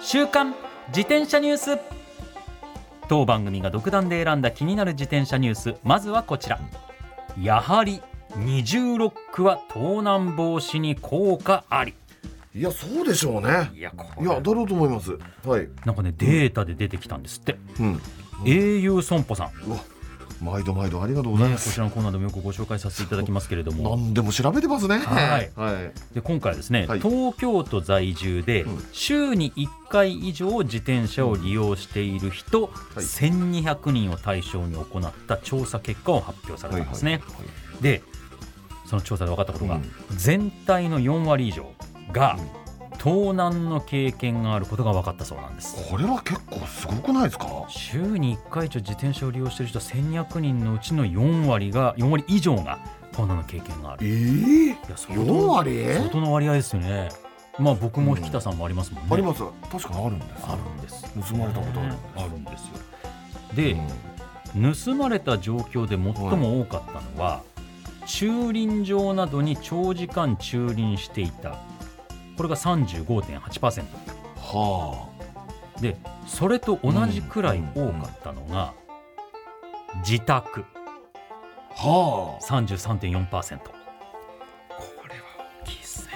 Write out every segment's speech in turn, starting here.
週刊自転車ニュース。当番組が独断で選んだ気になる自転車ニュース。まずはこちら。やはり二重ロックは盗難防止に効果あり。いやそうでしょうね。いやこいやだろうと思います。はい。なんかねデータで出てきたんですって、うん。英雄損保さん、毎度毎度ありがとうございね、ます、こちらのコーナーでもよくご紹介させていただきますけれども。何でも調べてますね。はい。はい。で今回はですね、はい。東京都在住でうん。週に1回以上自転車を利用している人、はい。1200人を対象に行った調査結果を発表されたんですね。はいでその調査で分かったことが、うん。全体の4割以上が盗難の経験があることが分かったそうなんです。これは結構すごくないですか？週に1回以上自転車を利用している人1200人のうちの4割が4割以上が盗難の経験があえる。ー、いや相当4割？相当の割合ですよね。まあ僕も引田さんもありますもんね。あります確かにあるんですあるんです。盗まれたことあるねあるんですよ。で、うん盗まれた状況で最も多かったのは、駐輪場などに長時間駐輪していた。これが35.8%。はで、それと同じくらい多かったのが、自宅あは33.4%。これは大きいですね。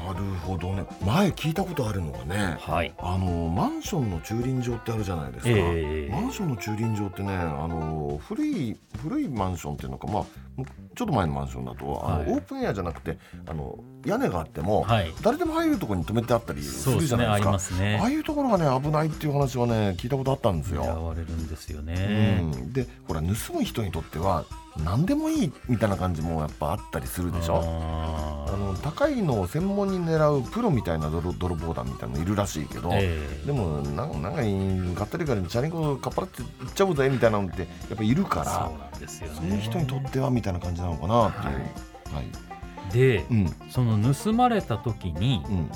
あなるほどね前聞いたことあるのがねはい。あのマンションの駐輪場ってあるじゃないですか、ええマンションの駐輪場ってねあの古い古いマンションっていうのかまあむちょっと前のマンションだとあの、はいオープンエアじゃなくてあの屋根があっても、はい。誰でも入るところに止めてあったりするじゃないですかますねああ。いうところがね危ないっていう話はね聞いたことあったんです狙よ。われるんですよね。うん、でほら盗む人にとっては何でもいいみたいな感じもやっぱあったりするでしょ。あの高いのを専門に狙うプロみたいな泥泥棒団みたいなのいるらしいけど、ええでもなんなんか買ったりからチャリンコかっぱらっていっちゃうぜみたいなのってやっぱいるからそうなんですよね。そういう人にとってはみたいな感じなのかなっていう。はいで、うん。その盗まれた時にうん。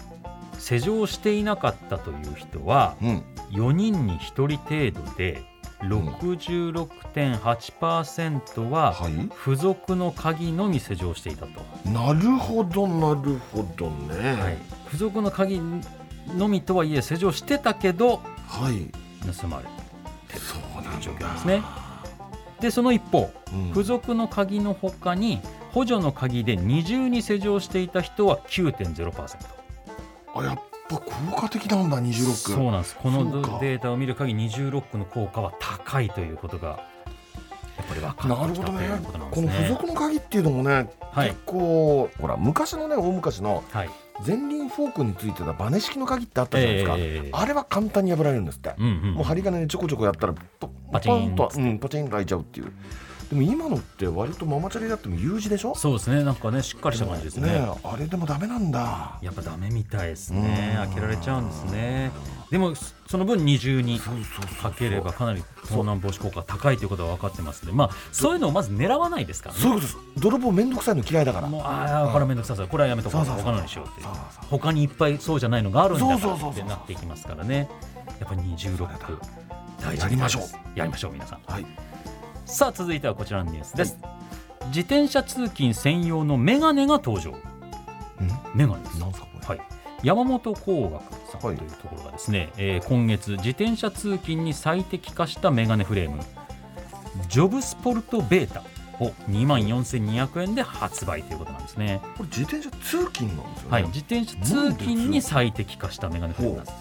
施錠していなかったという人はうん。4人に1人程度で66.8%ははい。付属の鍵のみ施錠していたと、なるほどなるほどね。付属の鍵のみとはいえ施錠してたけどはい。盗まれるそうとないう状況ですね。でその一方うん。付属の鍵のほかに補助の鍵で二重に施錠していた人は9.0%。あやっぱ効果的なんだ26そうなんです。このデータを見る限り二重ロックの効果は高いということがやっぱり分かなってきたとるほどね。いうことなんでこの付すね。属の鍵っていうのもね、はい。結構ほら昔のね大昔のはい。前輪フォークについてたバネ式の鍵ってあったじゃないですか、ええあれは簡単に破られるんですって、うんうんもう針金でちょこちょこやったらポパチンと、うん、パチンと開いちゃうっていうでも今のって割とママチャリだっても U 字でしょ？そうですね。なんかねしっかりした感じですね。あれでもダメなんだ。やっぱダメみたいですね。うん。開けられちゃうんですね。でもその分二重にかければかなり盗難防止効果が高いということが分かってますので。まあそういうのをまず狙わないですからね。そういうことです。泥棒めんどくさいの嫌いだから。もうああこれはめんどくさそうこれはやめとこう。他のにしようって。他にいっぱいそうじゃないのがあるんだからそうそうそうそう。ってなっていきますからね。やっぱり二重ロック。大事やりましょう。やりましょう皆さん。はいさあ続いてはこちらのニュースです、自転車通勤専用のメガネが登場。メガネです。なんですかこれ？はい。山本工学さんとはいいうところがですね、えー今月自転車通勤に最適化したメガネフレーム。ジョブスポルトベータ。を2万4200円で発売ということなんですね。これ自転車通勤なんですよね。はい、自転車通勤に最適化したメガネフレームなんです。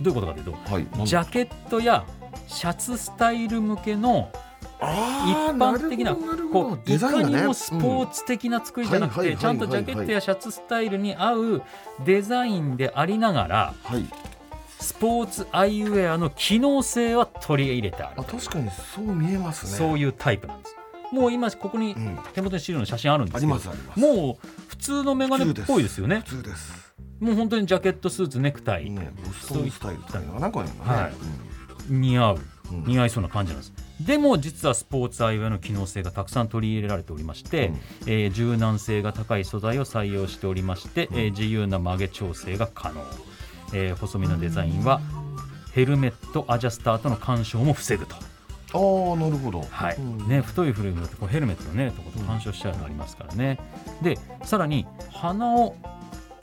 どういうことかというと、はい。ジャケットやシャツスタイル向けの一般的なこどういかにもスポーツ的な作りじゃなくてちゃんとジャケットやシャツスタイルに合うデザインでありながらスポーツアイウェアの機能性は取り入れてあるあ確かにそう見えますね。そういうタイプなんです。もう今ここにうん。手元に資料の写真あるんですけどありますあります。もう普通のメガネっぽいですよね。普通ですもう本当にジャケットスーツネクタイ、ねボストンスタイルとかなんかね、はい。似合う、うん似合いそうな感じなんです。でも実はスポーツアイウェアの機能性がたくさん取り入れられておりまして、うん。えー柔軟性が高い素材を採用しておりまして、えー自由な曲げ調整が可能、えー細身のデザインはヘルメットアジャスターとの干渉も防ぐと、ああなるほど、はい。うん。ね、太いフレームだとこうヘルメットのねとこと干渉しちゃうのありますからね。でさらに鼻を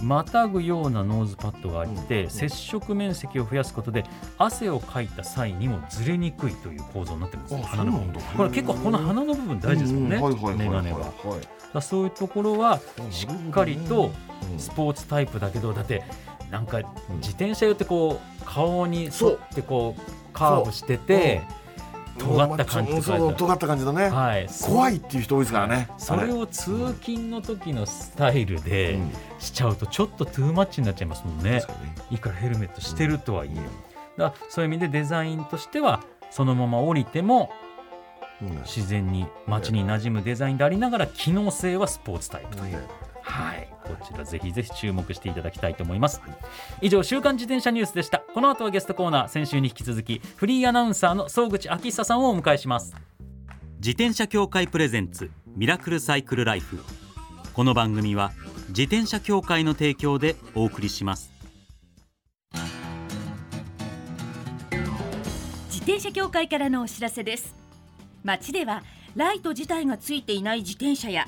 またぐようなノーズパッドがあって、うん接触面積を増やすことで汗をかいた際にもずれにくいという構造になってるんです。鼻のこれ結構この鼻の部分大事ですもんね、うんはだそういうところはしっかりとうんスポーツタイプだけどだってなんか自転車用ってこう顔に沿ってこうカーブしてて尖った感じ尖った感じだね、はい。怖いっていう人多いですからね。それ。を通勤の時のスタイルでうん。しちゃうとちょっとトゥーマッチになっちゃいますもんね。いくらヘルメットしてるとはいえ。だそういう意味でデザインとしてはそのまま降りてもうん。自然に街に馴染むデザインでありながら機能性はスポーツタイプという、はい。こちらぜひぜひ注目していただきたいと思います。以上週刊自転車ニュースでした。この後はゲストコーナー。先週に引き続きフリーアナウンサーの総口昭久さんをお迎えします。自転車協会プレゼンツミラクルサイクルライフ。この番組は自転車協会の提供でお送りします。自転車協会からのお知らせです。街ではライト自体がついていない自転車や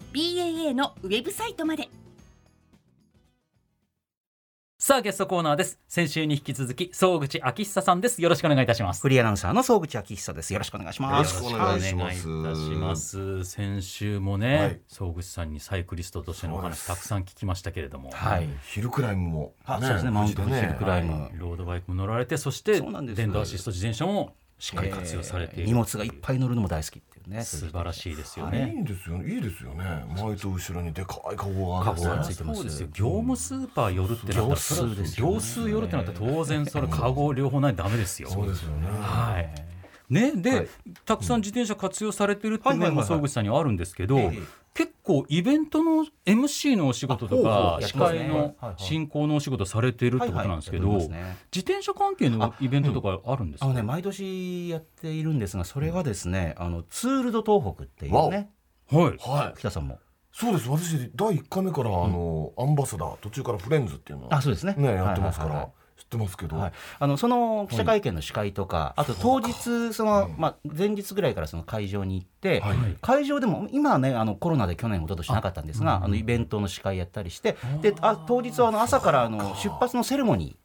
BAA のウェブサイトまで。さあゲストコーナーです。先週に引き続き総口昭久さんです。よろしくお願いいたします。フリーアナウンサーの総口昭久です。よろしくお願いします。よろしくお願いします。お願いいたします。先週もね、はい。総口さんにサイクリストとしてのお話たくさん聞きましたけれども、はい。ヒルクライムも、あそうですね。マウントヒルクライム。はい。ロードバイクも乗られてそしてそうなんです。電動アシスト自転車もしっかり活用されている、えー荷物がいっぱい乗るのも大好きっていうね。素晴らしいですよい。ね、いんですよね。いいですよね。前と後ろにでかいカゴがあってカゴがついてます。そうですよ。業務スーパー寄るってなったら業数寄るってなったら当然それカゴ両方ないとダメですよ。そうですよね。はい。ね、で、はい。たくさん自転車活用されてるっていう面もはいはいはいはい。総口さんにはあるんですけど、ええ結構イベントの MC のお仕事とか司会のはいはい。進行のお仕事されてるってことなんですけど、自転車関係のイベントとかあるんですか、あのね毎年やっているんですが、それがですね、あのツールド東北っていうね、はい。はい。北さんも。そうです。私第1回目からあの、アンバサダー途中からフレンズっていうのをあ、そうですね。ねやってますから、はいはい。はい知ってますけど、はい、あのその記者会見の司会とか、あと当日その、まあ、前日ぐらいからその会場に行って、はい。会場でも今はねあのコロナで去年一昨年なかったんですがあのイベントの司会やったりしてであ当日はあの朝からあの出発のセレモニ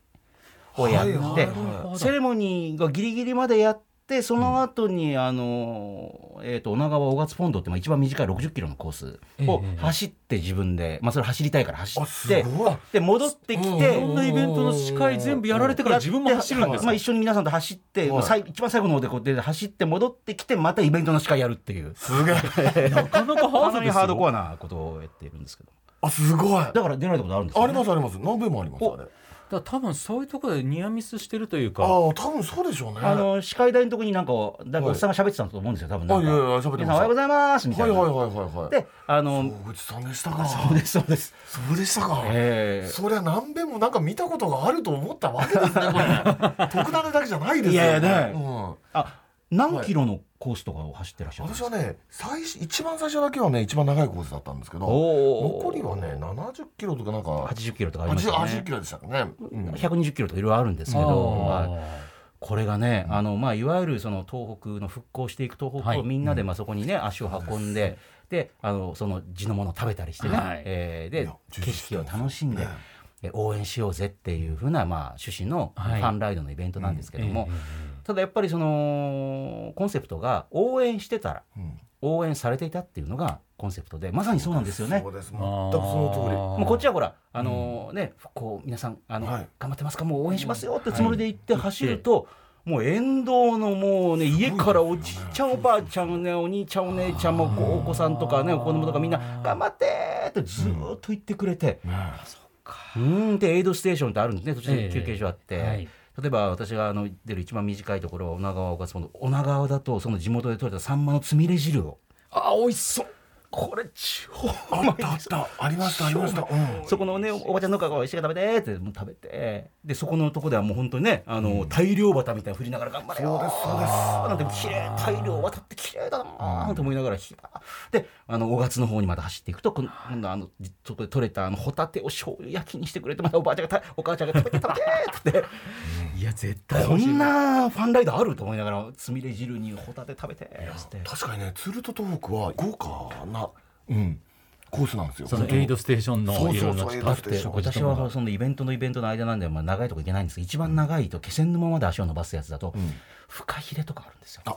ーをやって、はいはいはいセレモニーがギリギリまでやってその後にあの、えー、と女川大勝ポンドってまあ一番短い60キロのコースをええ。走って自分で、まあ、それ走りたいから走あってで戻ってきて。こん。なイベントの司会全部やられてから自分も走るんですか？まあ、一緒に皆さんと走って、一番最後の方でこうで走って戻ってきてまたイベントの司会やるっていう。すげえ。なかなかハードコアなことをやっているんですけど。あすごい。あだから出られたことあるんですか、りますあります。何べもありますあれだ多分そういうところでニアミスしてるというかああ多分そうでしょうね。あの司会台のとこになんか誰かおっさんが喋ってたと思うんですよ多分。なんかあいやいや喋ってまおはようございますみたな、はいいはいはいはいはい。であの大口さんでしたか。そうですそうです。そうでしたか、えそりゃ何べもなんか見たことがあると思ったわけですねこれ。特ダネだけじゃないですよいやいやねうん。あ何キロのコースとかを走ってらっしゃるんですか、私はね最初一番最初だけはね一番長いコースだったんですけど残りはね70キロとかなんか80キロとかありまし 80, た80ねキロでしたかね、うん。120キロとかいろいろあるんですけど、これがね、あのまあ、いわゆるその東北の復興していく東北はいをみんなでまあそこにね、足を運んで、であのその地のものを食べたりしてね、はい。えーで景色を楽しんで、応援しようぜっていうふうな、まあ、趣旨のフはい。ァンライドのイベントなんですけども、ええただやっぱりそのコンセプトが応援してたらうん。応援されていたっていうのがコンセプトでまさにそうなんですよね。そう。です。全くその通り。もうこっちはほら、あのね、復興皆さんあの、はい。頑張ってますか、もう応援しますよってつもりで行って走ると、もう沿道のもうね、家からおじいちゃん、おばあちゃんね、お兄ちゃん、お姉ちゃんも、こうお子さんとかね、お子供とかみんな、頑張ってーってずーっと言ってくれて、ねうーん。で、エイドステーションってあるんですね、途中ええで休憩所あって。例えば私があの出る一番短いところは女川岡その女川だとその地元で採れたサンマのつみれ汁を。あ美味しそう。これ超あったあった。ありましたありました、うん、そこのねおばちゃんの顔が美味しいから食べてってもう食べてでそこのとこではもう本当にねあの、大量旗みたいな振りながら頑張れよ。そうですそうです。なんて綺麗大量渡って綺麗だなーと思いながら、であの5月の方にまた走っていくと今今度あのそこで取れたあのホタテを醤油焼きにしてくれてまたおばあちゃんがた お母ちゃんが食べて食べてって。いや絶対こんなファンライドあると思いながらつみれ汁にホタテ食べてて。確かにね鶴と東北は豪華な、うん、コースなんですよ。そのエイドステーションのそうそうって私はそのイベントのイベントの間なんで、まあ、長いとこ行けないんですけど一番長いと気仙沼まで足を伸ばすやつだと、フカヒレとかあるんですよ。あ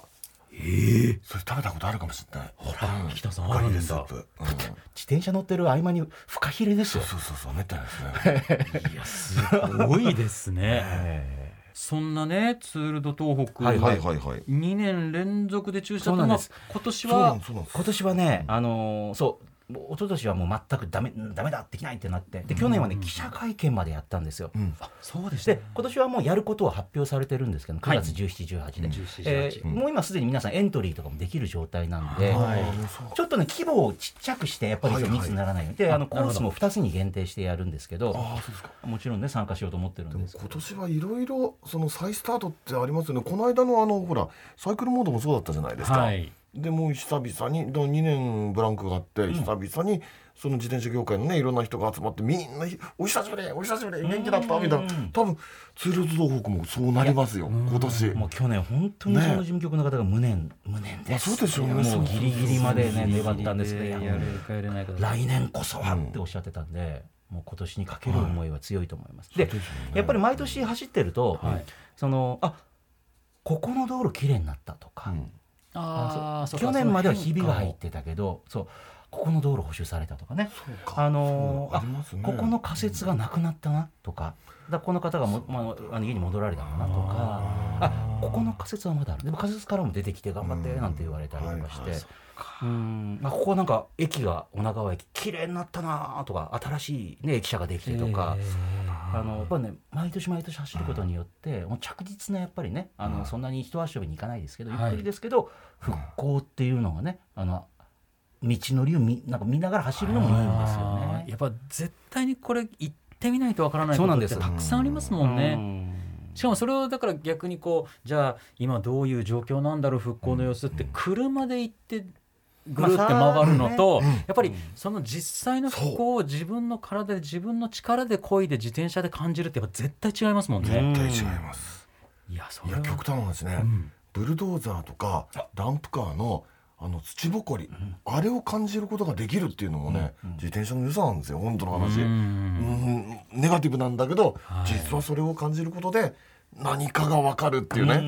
それ食べたことあるかもしれない。ほら北さんあるんだスープ、うん、自転車乗ってる合間にフカヒレですよ。そうそうそう。めったにですね。いやすごいですねそんなねツール・ド・東北、はいはいはいはい。2年連続で中止だった。そうなんです。まあ今年は。今年はね、あのーそ一昨年はもう全くダメダメだできないってなってで去年はね記者会見までやったんですよ。うん。そうでした。で今年はもうやることは発表されてるんですけど9月17、18で、17えーもう今すでに皆さんエントリーとかもできる状態なんで、はい。ちょっとね規模をちっちゃくしてやっぱりはいはい密にならないように、であのコースも2つに限定してやるんですけどああそうですか。もちろんね参加しようと思ってるんです。今年はいろいろその再スタートってありますよね。この間のあのほらサイクルモードもそうだったじゃないですか、はいでもう久々に2年ブランクがあって久々にその自転車業界のねいろんな人が集まってみんな「お久しぶりお久しぶり元気だった」みたいな。多分ツール・ド・東北もそうなりますよ今年。もう去年本当にその事務局の方が無念、無念です、まあそうでしょうねもうギリギリまでね粘ったんですけど来年こそはっておっしゃってたんで、もう今年にかける思いは強いと思います。でやっぱり毎年走ってると、はい。そのあここの道路きれいになったとか、うんあーそうか。去年まではひびが入ってたけどそうここの道路補修されたとかね。あのあここの仮設がなくなったなとか。だこの方がも、まあ、あの家に戻られたのかなとか。あここの仮設はまだある。でも仮設からも出てきて頑張ってなんて言われたりとかして。はいはいうん。あここなんか駅が女川駅綺麗になったなとか新しい、ね、駅舎ができてとか、あのやっぱりね毎年毎年走ることによって、もう着実なやっぱりねあの、そんなに一足飛びに行かないですけどゆっくりですけど、復興っていうのがねあの道のりを見なんか見ながら走るのもいいんですよね。やっぱ絶対にこれ行ってみないとわからないそうなんですことってたくさんありますもんね。うん。しかもそれをだから逆にこうじゃあ今どういう状況なんだろう復興の様子って車で行ってぐるって回るのと、やっぱりその実際の復興を自分の体で自分の力で漕いで自転車で感じるってやっぱ絶対違いますもんね。絶対違います。いやそれは。いや極端な話ね、ん。ブルドーザーとかダンプカーのあの土ぼこり、あれを感じることができるっていうのもね、自転車の良さなんですよ本当の話、ううん。んネガティブなんだけど、はい。実はそれを感じることで何かが分かるっていうね、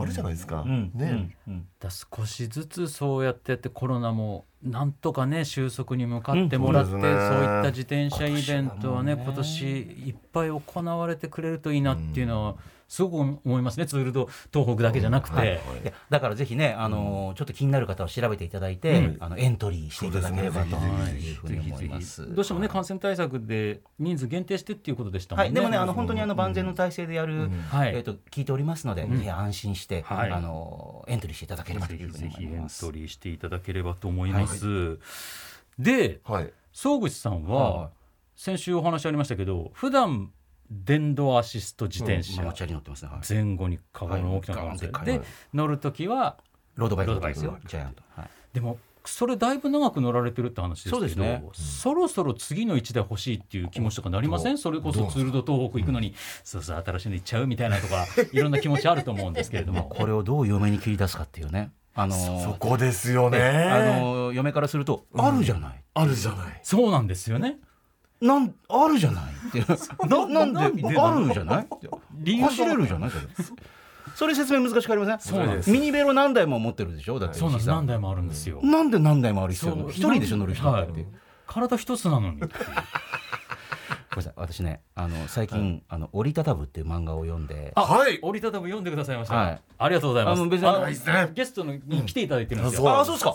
うんあるじゃないですか、うん。ね、うん。うん。だ少しずつそうやってやってコロナもなんとかね収束に向かってもらって、うんそういった自転車イベントはね。今年いっぱい行われてくれるといいなっていうのはすごく思いますね。ツールド東北だけじゃなくて。いやだからぜひね、あのーちょっと気になる方は調べていただいて、あのエントリーしていただければというふうに思います。どうしてもね感染対策で人数限定してっていうことでしたもんね。はい、でもね、あの本当にあの万全の体制でやる、はいえっ、と聞いておりますので、ぜひ安心して、はい。あのエントリーしていただければとぜひいうふうにぜひエン思います。トリーしていただければと思います。ではい。総口さんはは先週お話ありましたけど普段電動アシスト自転車、ママチャリ乗ってますね、はい。前後にカゴの大きなカゴでで乗る時はロードバイク。ですよ。ジャイアント、はい、でもそれだいぶ長く乗られてるって話ですけどそね。そろそろ次の1台欲しいっていう気持ちとかなりません？それこそツールド東北行くのにそうそう新しいの行っちゃうみたいなとかいろんな気持ちあると思うんですけれども。これをどう嫁に切り出すかっていうね。あのーそこですよね。あのー嫁からすると、あるじゃない。あるじゃない。そうなんですよねなんあるじゃないって。な なんでなんであるじゃないって。理由が走れるじゃない？それ。それ説明難しくありません？そうなんです。ミニベロ何台も持ってるでしょ？だってそう何台もあるんですよ。なんで何台もある必要一人でしょ乗る人だって、はい。体一つなのに。ごめんなさい。私ねあの最近、あの折りたたぶっていう漫画を読んで。あはい。折りたたむ読んでくださいました、はい。ありがとうございます。あの別にゲストに来ていただいてるんですよ、うん。ああそうですか。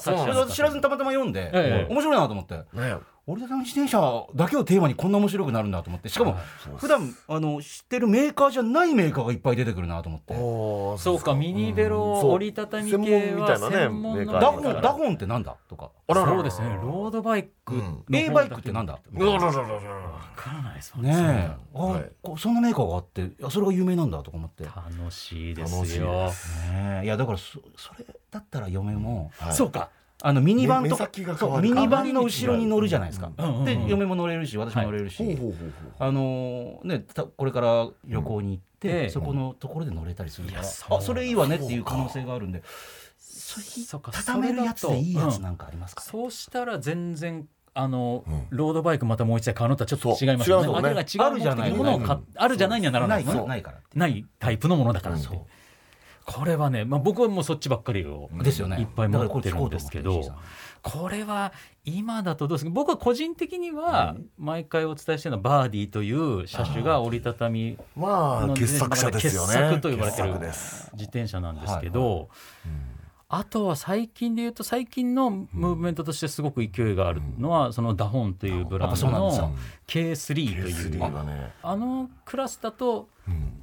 知らずにたまたま読んで、ええ。面白いなと思って。ね折りたたみ自転車だけをテーマにこんな面白くなるんだと思って。しかも、はい普段あの知ってるメーカーじゃないメーカーがいっぱい出てくるなと思って。そうか。ミニベロ折りたたみ系は専門みたいなね専門のダホンダホンってなんだ？とか。あらららそうですね。ロードバイク A バイクってなんだ？うわからないですもんね。え。あ、そんなメーカーがあっていやそれが有名なんだとか思って、ね楽しいですよ。いやだからそそれだったら嫁も、はい。そうかあのミニバンと目先が変わるそうミニバンの後ろに乗るじゃないですか、で嫁も乗れるし私も乗れるし、あのーねたこれから旅行に行って、うん。そこのところで乗れたりするから、あそれいいわねっていう可能性があるんで。そ畳めるやつでいいやつうん。なんかありますか、ねそうしたら全然あの、うん。ロードバイクまたもう一台買うのとはちょっと違いますよね。あれが違うあるじゃないものをあるじゃないにはならないないないからないタイプのものだからって。そうこれはね、まあ、僕はもうそっちばっかりをですよね。いっぱい持ってるんですけどこれは今だとどうですか？僕は個人的には毎回お伝えしてるのはバーディーという車種が折りたたみまあ傑作者ですよね。傑作と言われてる自転車なんですけど、あとは最近で言うと最近のムーブメントとしてすごく勢いがあるのはそのダホンというブランドのよ。K3 とい K3 うあのクラスだとうん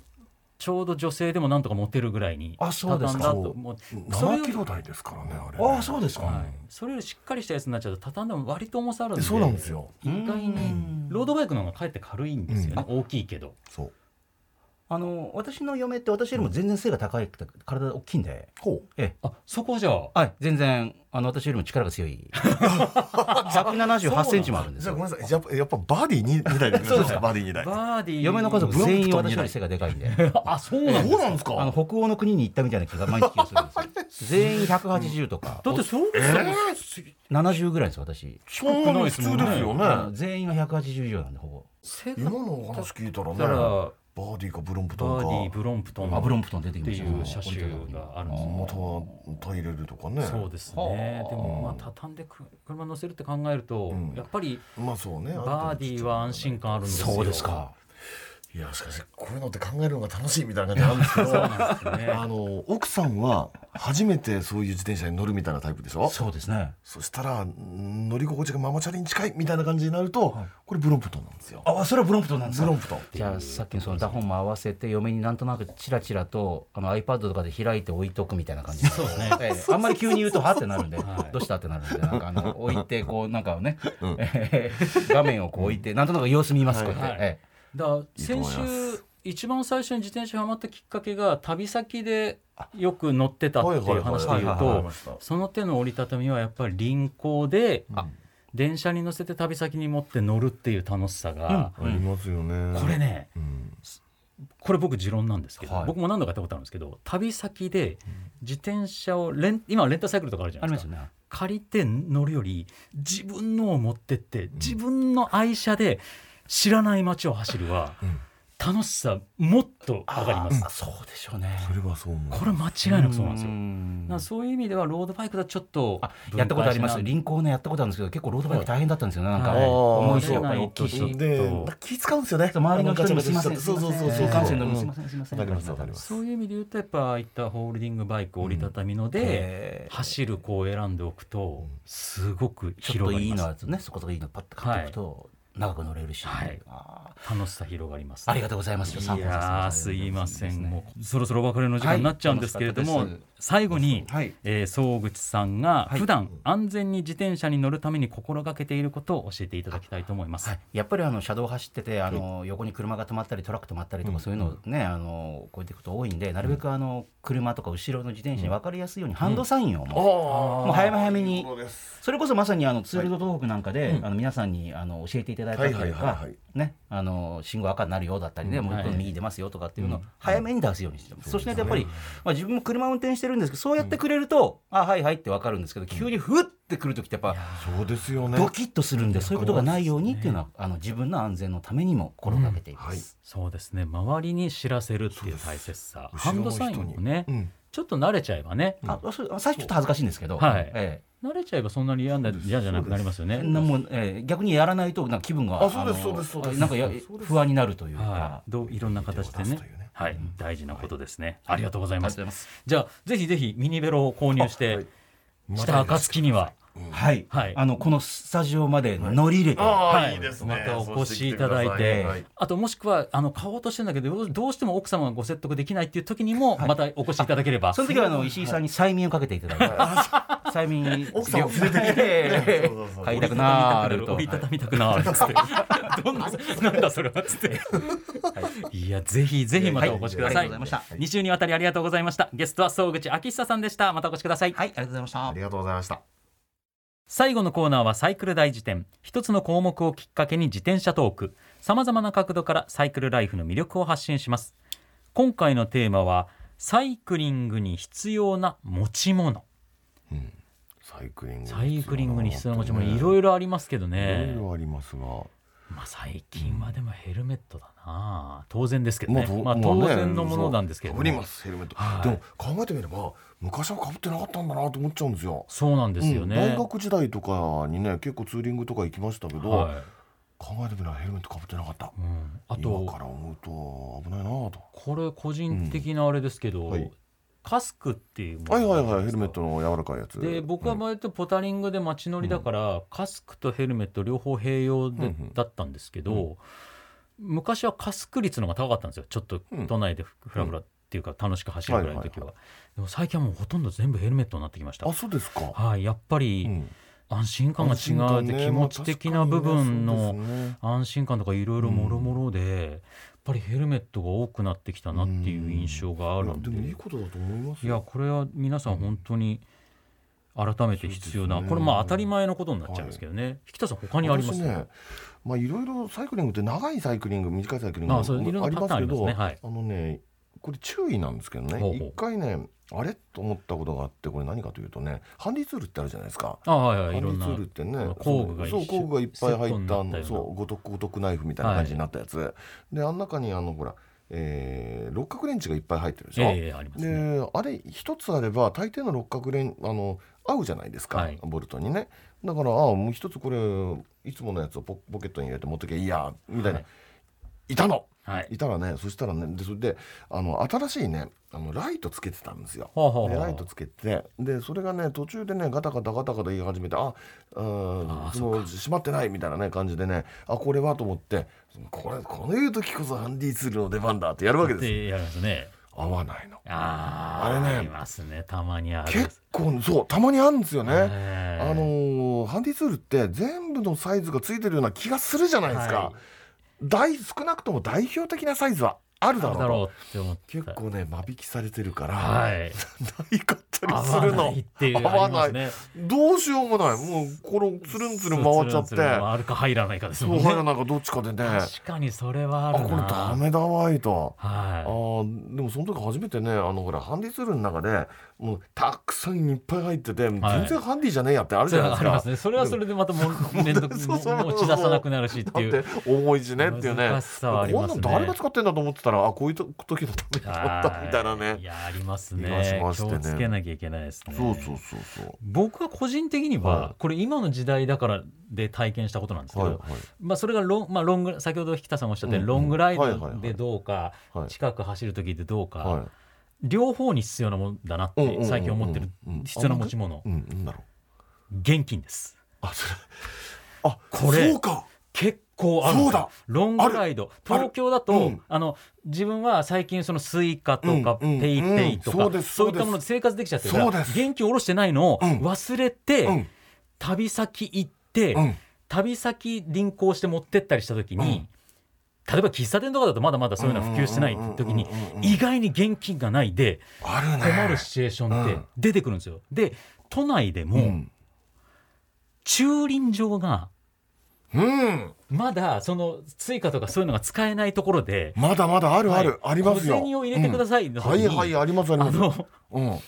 ちょうど女性でもなんとか持てるぐらいにあそうですか。畳んだともうそれよ7りキロ台ですからねあれああそうですか、はい、それよりしっかりしたやつになっちゃうと畳んでも割と重さあるんでそうなんですよ。意外にうん。ロードバイクの方がかえって軽いんですよね、大きいけど。そうあの私の嫁って私よりも全然背が高い体大きいんで、ほええ。あそこはじゃあはい。全然あの私よりも力が強い。178センチもあるんですよ。じゃあごめんなさい。やっぱやっぱバディに2台でそうです。かバディ2台バーディ。ー嫁の家族全員私より背がでかいんで。あそうなんそうなんですか？あの北欧の国に行ったみたいな気が毎日気がするんですよ。全員180とか。だってそうですよ、70ぐらいです私。そんなに普通ですよね。全員が180以上なんでほぼ。背今がのお話聞いたらね。だからバーディーかブロンプトンか。バーディーブロンプトンあブロンプトン出てきってましたいう車種があるんですよまたタイレルとかね。そうですね。でもまあ畳んでく車乗せるって考えると、うん。やっぱりまあそうね。バーディーは安心感あるんですよ。そうですかいやしかしこういうのって考えるのが楽しいみたいな感じなんですけど。ね。あの奥さんは初めてそういう自転車に乗るみたいなタイプでしょ？そうですね。そしたらん乗り心地がママチャリに近いみたいな感じになると、これブロンプトンなんですよ。あそれはブロンプトンなんですか？ブロンプトン。じゃあさっきのそのダホンも合わせて嫁になんとなくチラチラとあの iPad とかで開いて置いとくみたいな感じそうですね、ええ。あんまり急に言うとはってなるんで、どうしたってなるんで。なんかあの置いてこうなんかね、ええ 画面をこう置いてなんとなく様子見ますこうやって、はい。ええだ先週一番最初に自転車ハマったきっかけが旅先でよく乗ってたっていう話で言うはいはいはいはい。とその手の折りたたみはやっぱり輪行であ電車に乗せて旅先に持って乗るっていう楽しさが、ありますよね。これねうん。これ僕持論なんですけど、はい。僕も何度かやったことあるんですけど旅先で自転車をレン今はレンタサイクルとかあるじゃないですか。借りて乗るより自分のを持ってって自分の愛車で知らない街を走るはうん。楽しさもっと上がります。あそうでしょうね。それはそう思う。これ間違いなくそうなんですよ。ん。だからそういう意味ではロードバイクだとちょっとあやったことあります。輪行ねやったことあるんですけど結構ロードバイク大変だったんですよ。ねなんか、はい。重いしやっぱりそう大きいしでそう気使うんですよね。周りの人にもすいませんそうそうそうそう。新幹線乗るのすいうんません。すいません。わかりますわかります。そういう意味で言うとやっぱああいったホールディングバイク折りたたみのでえー。走る子を選んでおくとすごくちょっといい広がりますのやつねそこといいのパッと買っておくと、長く乗れるし、はい。あ楽しさ広がります、ーありがとうございます。いやーすいません、もうそろそろお別れの時間はいになっちゃうんですけれども、楽しかったです最後に、はい。えー総口さんがはい。普段安全に自転車に乗るために心がけていることを教えていただきたいと思います。はい、やっぱりあの車道走っててあの横に車が止まったりトラック止まったりとかそういうのをねあのこうやっていくこと多いんでなるべくあの車とか後ろの自転車に分かりやすいようにハンドサインをもうあもう早め早めに。それこそまさにあのツールド東北なんかで、あの皆さんにあの教えていただいたというはいはい。かはいはいねあの信号赤になるよだったりね、もうはい。一本右出ますよとかっていうのを早めに出すようにしてます、そしてやっぱり、まあ、自分も車運転してるんですけどそうやってくれると、あはいはいって分かるんですけど急にふってくる時ってやっぱそうですよね。ドキッとするんでそういうことがないようにっていうのはあの自分の安全のためにも心がけています。はい。そうですね。周りに知らせるっていう大切さ。ハンドサインもね、うん。ちょっと慣れちゃえばね、あそれ最初ちょっと恥ずかしいんですけど、はい。え慣れちゃえばそんなに嫌な嫌じゃなくなりますよえね。なもうええ逆にやらないとなんか気分があそうですのそうですそうです。なんかや不安になるというか、はい、どういろんな形でね。はい、大事なことですね。ありがとうございます。じゃあぜひぜひミニベロを購入して、はい。した暁には、はい、はい。あのこのスタジオまで乗り入れて、はい。い。いですね。またお越しいただいて、あともしくはあの買おうとしてるんだけどどうしても奥様がご説得できないっていう時にもまたお越しいただければ、その時はあの石井さんに催眠をかけていただいて、催眠。奥さんを連れてきて。ええそうそうそう買いたくなると。折りたたみたくなるっつって、どんななんだそれはっつって、い、やぜひぜひまたお越しください、はい。ありがとうござい。ました2週にわたりありがとうございました。ゲストは総口昭久さんでした。またお越しくださいはいありがとうございました。ありがとうございました。最後のコーナーはサイクル大辞典。一つの項目をきっかけに自転車トーク。さまざまな角度からサイクルライフの魅力を発信します。今回のテーマはサイクリングに必要な持ち物サイクリングサイクリングに必要な持ち物いいろいろありますけどいねろいろありますが。まあ最近はでもヘルメットだな。当然ですけどね。とまあ当然のものなんですけれどもかぶりますヘルメット、はい。でも考えてみれば昔はかぶってなかったんだなと思っちゃうんですよ。そうなんですようんね大学時代とかにね結構ツーリングとか行きましたけど、はい。考えてみればヘルメットかぶってなかった、うん。あ今とから思うと危ないなと。これ個人的なあれですけど、うんはいカスクっていうもはいのはいはいヘルメットの柔らかいやつ。で僕はうん割とポタリングで街乗りだから、カスクとヘルメット両方併用で、うんうん。だったんですけど、昔はカスク率の方が高かったんですよ。ちょっとうん。都内でフラフラっていうか楽しく走るぐらいの時は,、でも最近はもうほとんど全部ヘルメットになってきました。あそうですか、はいやっぱりうん。安心感が違うって、気持ち的な部分の安心感とかいろいろもろもろで、ぱりヘルメットが多くなってきたなっていう印象があるんで、いいことだと思いますいやこれは皆さん本当に改めて必要な、ね。これまあ当たり前のことになっちゃうんですけどね、引田さん他にあります私ね。まあいろいろサイクリングって長いサイクリング短いサイクリングありますけど。ますねはい。あのねこれ注意なんですけどね一回ねあれと思ったことがあってこれ何かというとねハンディツールってあるじゃないですか。あはいはいハンディツールってねあの工具がそう工具がいっぱい入ったなったような。そう五徳五徳ナイフみたいな感じになったやつ、であん中にあのほら、えー六角レンチがいっぱい入ってるでしょ、ええありますね。であれ一つあれば大抵の六角レンあの合うじゃないですか、はい。ボルトにね。だからあもう一つこれいつものやつをポポケットに入れて持ってけいいやみたいな、はいい、たの。はい。いたらねそしたらねでそれであの新しいねあのライトつけてたんですよ。ほうほうほうでライトつけてでそれがね途中でねガタガタガタガタ言い始めてあうんあーその閉まってないみたいなね感じでねあこれはと思ってこれこういう時こそハンディツールの出番だってやるわけですやりますね。合わないの。あーあれねありますね。たまにある。結構そうたまにあるんですよね、ええ。あのーハンディツールって全部のサイズがついてるような気がするじゃないですか、はい大少なくとも代表的なサイズはあるだろうと。結構ね間引きされてるから、はい。ないかったり合するの。合わないね。どうしようもない。もうこのつるんつるん回っちゃって。あるか入らないかですもね。そうん入らなんかどっちかでね。確かにそれはああこれダメだわいと。あはーでもその時初めてねあのほらハンディツールの中でもうたくさんいっぱい入ってて、全然ハンディじゃねえやってあるじゃないですか。はありますね。それはそれでまたもう面倒持ち出さなくなるしっていう。重いしねっていうね。ね。こんなの誰が使ってんだと思ってたらあこういうと時のためにだったみたいなね。いやありますね。しましてね。気をつけなきゃいけないですね。そうそうそうそう。僕は個人的にははこれ今の時代だからで体験したことなんですけど、はいはい。まあ、それがロン,、まあ、ロング先ほど引田さんがおっしゃったようにうんうんロングライはいはいはいドでどうか、はい。近く走る時でどうか、はい両方に必要なものだなって最近思ってる。必要な持ち物。現金です。あそれ。あこれ結構あるそうだ。ロングライド。東京だと、うん。あの自分は最近その Suicaとかうんうん。 PayPayとか、うんそういったもので生活できちゃってるから現金下ろしてないのをうん。忘れて、うん。旅先行って、うん。旅先輪行して持ってったりした時に、例えば喫茶店とかだとまだまだそういうのは普及してない時に意外に現金がないで困るシチュエーションってうん。出てくるんですよ。で都内でも、うん。駐輪場がうん。まだその追加とかそういうのが使えないところでまだまだあるある、はい。ありますよ。小銭を入れてくださいの時にうん。はいはいありますあります。あのうん。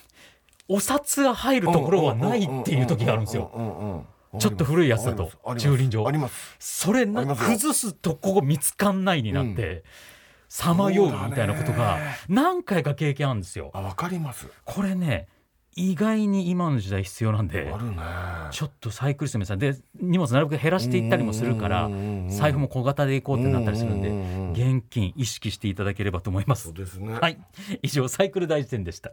お札が入るところはないっていう時があるんですよ。ちょっと古いやつだと駐輪場あります。それな崩すとこが見つかんないになってさまようみたいなことが何回か経験あるんですよ。あわかります。これね意外に今の時代必要なんであるね。ちょっとサイクリストの皆さんで荷物なるべく減らしていったりもするから財布も小型で行こうってなったりするんで現金意識していただければと思います。そう。ですね。はい。以上サイクル大辞典でした。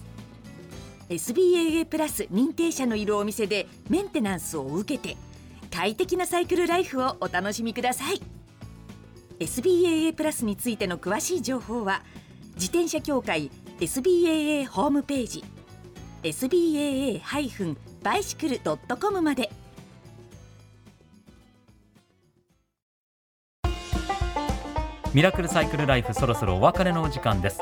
SBAA プラス認定者のいるお店でメンテナンスを受けて快適なサイクルライフをお楽しみください SBAA プラスについての詳しい情報は自転車協会 SBAA ホームページ SBAA-bicycle.com までミラクルサイクルライフそろそろお別れのお時間です。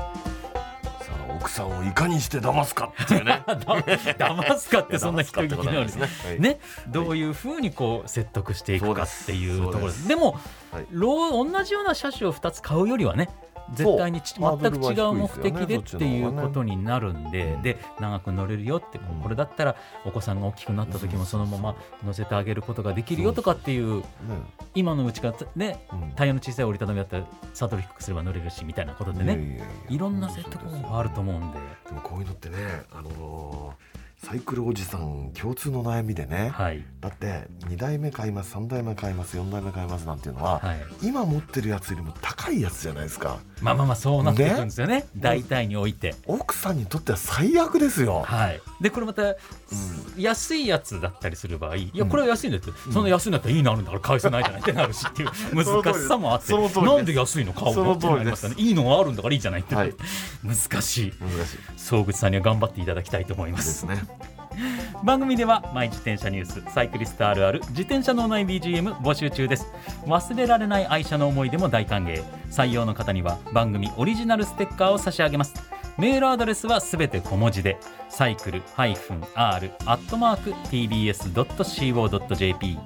さんをいかにして騙すかっていうね。だ騙すかってそんな人聞きなのにですね。はい。ね、どういうふうにこう説得していくかっていうところです。でも、はい。同じような車種を2つ買うよりはね絶対に全く違う目的でっていうことになるんで、うんで長く乗れるよって、うんこれだったらお子さんが大きくなった時もそのまま乗せてあげることができるよとかっていうね今のうちからねうん。タイヤの小さい折りたたみだったらサドル低くすれば乗れるしみたいなことでね。いろんな説得法があると思うんで。でもこういうのってねあのーサイクルおじさん共通の悩みでね、はい。だって2台目買います3台目買います4台目買いますなんていうのは、はい、今持ってるやつよりも高いやつじゃないですかまあまあまあそうなっていくんですよね。大体において。奥さんにとっては最悪ですよ、はい、でこれまた、安いやつだったりする場合いやうん。これは安いんだって、そんな安いんだったらいいのあるんだから返せないじゃないってなるしっていう 難しさもあって。なんで安いの買うのってなりますね。いいのがあるんだからいいじゃないって、はい。難しい。難しい。総口さんには頑張っていただきたいと思いまですすね 番組ではマイ自転車ニュースサイクリストあるある自転車脳内 BGM 募集中です。忘れられない愛車の思い出も大歓迎。採用の方には番組オリジナルステッカーを差し上げます。メールアドレスはすべて小文字でサイクル -r アットマーク tbs.co.jp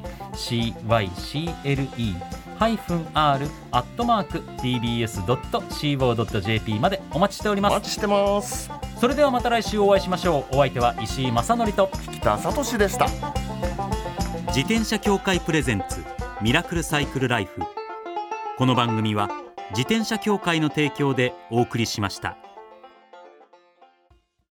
cycle -r アットマーク tbs.co.jp までお待ちしております。お待ちしてます。それではまた来週お会いしましょう。お相手は石井正則と北聡でした。自転車協会プレゼンツミラクルサイクルライフ。この番組は自転車協会の提供でお送りしました。